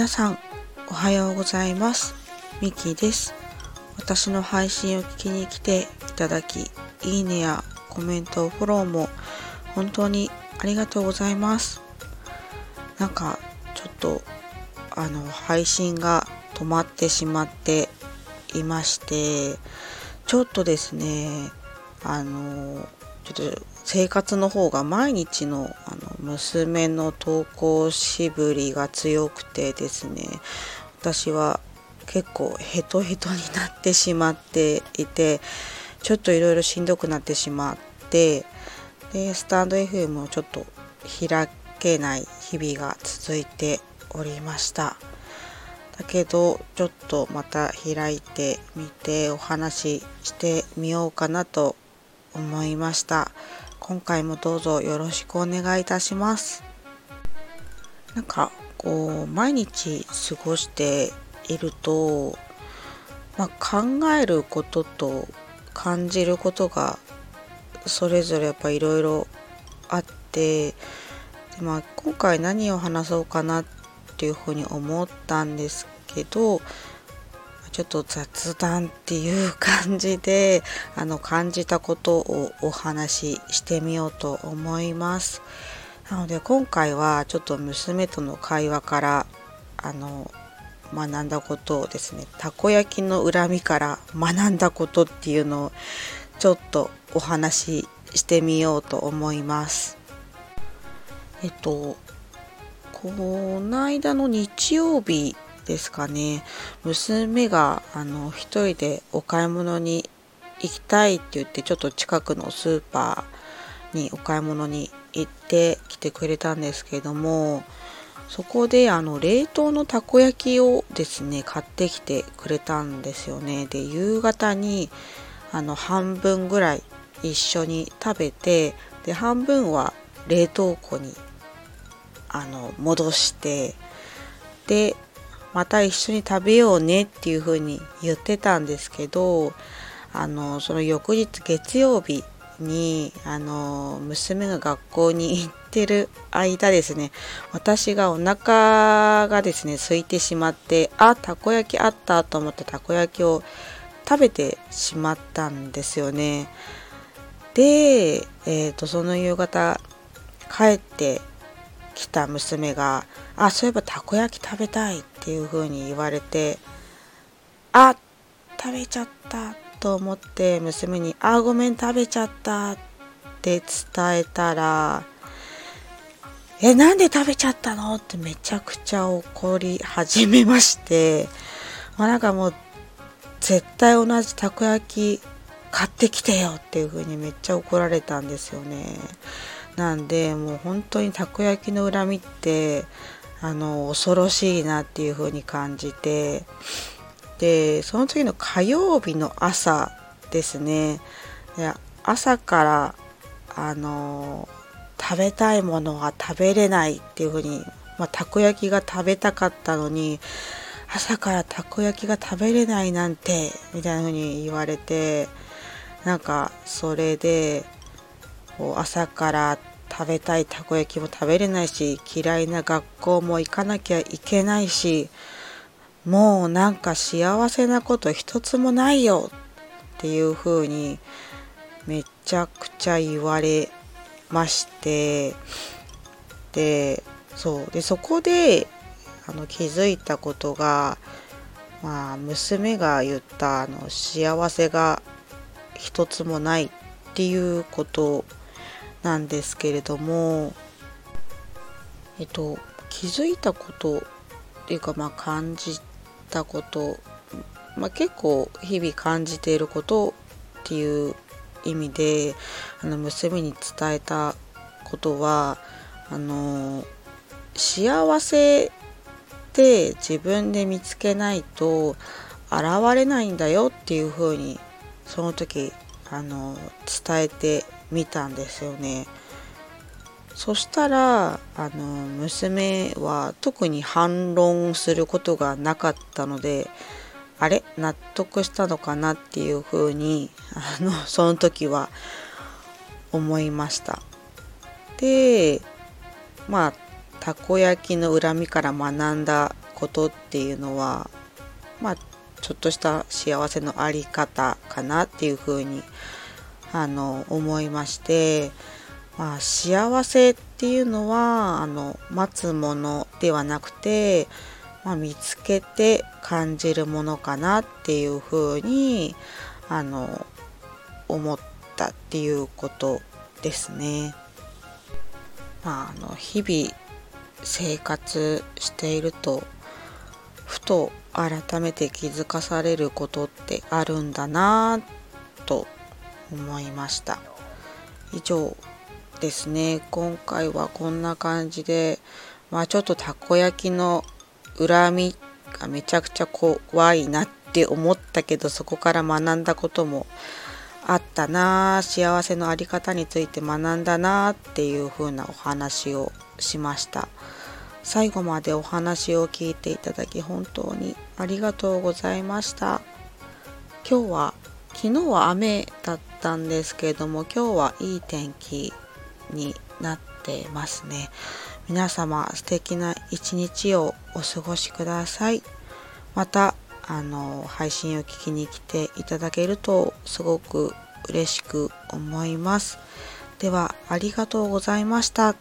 皆さんおはようございます。ミキです。私の配信を聞きに来ていただきいいねやコメントフォローも本当にありがとうございます。なんかちょっとあの配信が止まってしまっていましてちょっとですねあのちょっと生活の方が毎日のあの娘の登校しぶりが強くてですね私は結構ヘトヘトになってしまっていてちょっといろいろしんどくなってしまってでスタンド FM をちょっと開けない日々が続いておりました。だけどちょっとまた開いてみてお話ししてみようかなと思いました。今回もどうぞよろしくお願いいたします。なんかこう毎日過ごしていると、まあ、考えることと感じることがそれぞれやっぱいろいろあってで、まあ、今回何を話そうかなっていうふうに思ったんですけどちょっと雑談っていう感じで あの感じたことをお話ししてみようと思います。なので今回はちょっと娘との会話からあの学んだことをですねたこ焼きの恨みから学んだことっていうのをちょっとお話ししてみようと思います。えっとこの間の日曜日ですかね。娘があの一人でお買い物に行きたいって言ってちょっと近くのスーパーにお買い物に行ってきてくれたんですけどもそこであの冷凍のたこ焼きをですね買ってきてくれたんですよね。で夕方にあの半分ぐらい一緒に食べてで半分は冷凍庫にあの戻してでまた一緒に食べようねっていうふうに言ってたんですけどあのその翌日月曜日にあの娘が学校に行ってる間ですね。私がお腹がですね空いてしまってあたこ焼きあったと思ってたこ焼きを食べてしまったんですよね。で、えーとその夕方帰ってきた娘が「あそういえばたこ焼き食べたい」ていう風に言われて「あ食べちゃった」と思って娘に「あごめん食べちゃった」って伝えたら「えなんで食べちゃったの?」ってめちゃくちゃ怒り始めましてまあ、なんかもう絶対同じたこ焼き買ってきてよっていう風にめっちゃ怒られたんですよね。なんでもう本当にたこ焼きの恨みってあの恐ろしいなっていう風に感じてでその時の火曜日の朝ですね。朝からあの食べたいものが食べれないっていう風に、まあ、たこ焼きが食べたかったのに朝からたこ焼きが食べれないなんてみたいな風に言われてなんかそれで朝から食べたいたこ焼きも食べれないし嫌いな学校も行かなきゃいけないしもうなんか幸せなこと一つもないよっていう風にめちゃくちゃ言われましてでそうでそこであの気づいたことが、まあ、娘が言ったあの幸せが一つもないっていうことなんですけれどもえっと気づいたことっていうかまあ感じたこと、まあ、結構日々感じていることっていう意味であの娘に伝えたことはあの幸せって自分で見つけないと現れないんだよっていうふうにその時あの伝えてみたんですよね。そしたらあの娘は特に反論することがなかったのであれ？納得したのかなっていうふうにあの その時は思いました。でまあたこ焼きの恨みから学んだことっていうのはまあちょっとした幸せのあり方かなっていうふうに思いますあの思いまして、まあ、幸せっていうのはあの待つものではなくて、まあ、見つけて感じるものかなっていうふうにあの思ったっていうことですね。まあ、あの日々生活しているとふと改めて気づかされることってあるんだなと思いました。以上ですね。今回はこんな感じでまあちょっとたこ焼きの恨みがめちゃくちゃ怖いなって思ったけどそこから学んだこともあったな幸せのあり方について学んだなっていう風なお話をしました。最後までお話を聞いていただき本当にありがとうございました。今日は昨日は雨だったんですけれども今日はいい天気になってますね。皆様素敵な一日をお過ごしください。またあの配信を聞きに来ていただけるとすごく嬉しく思います。ではありがとうございました。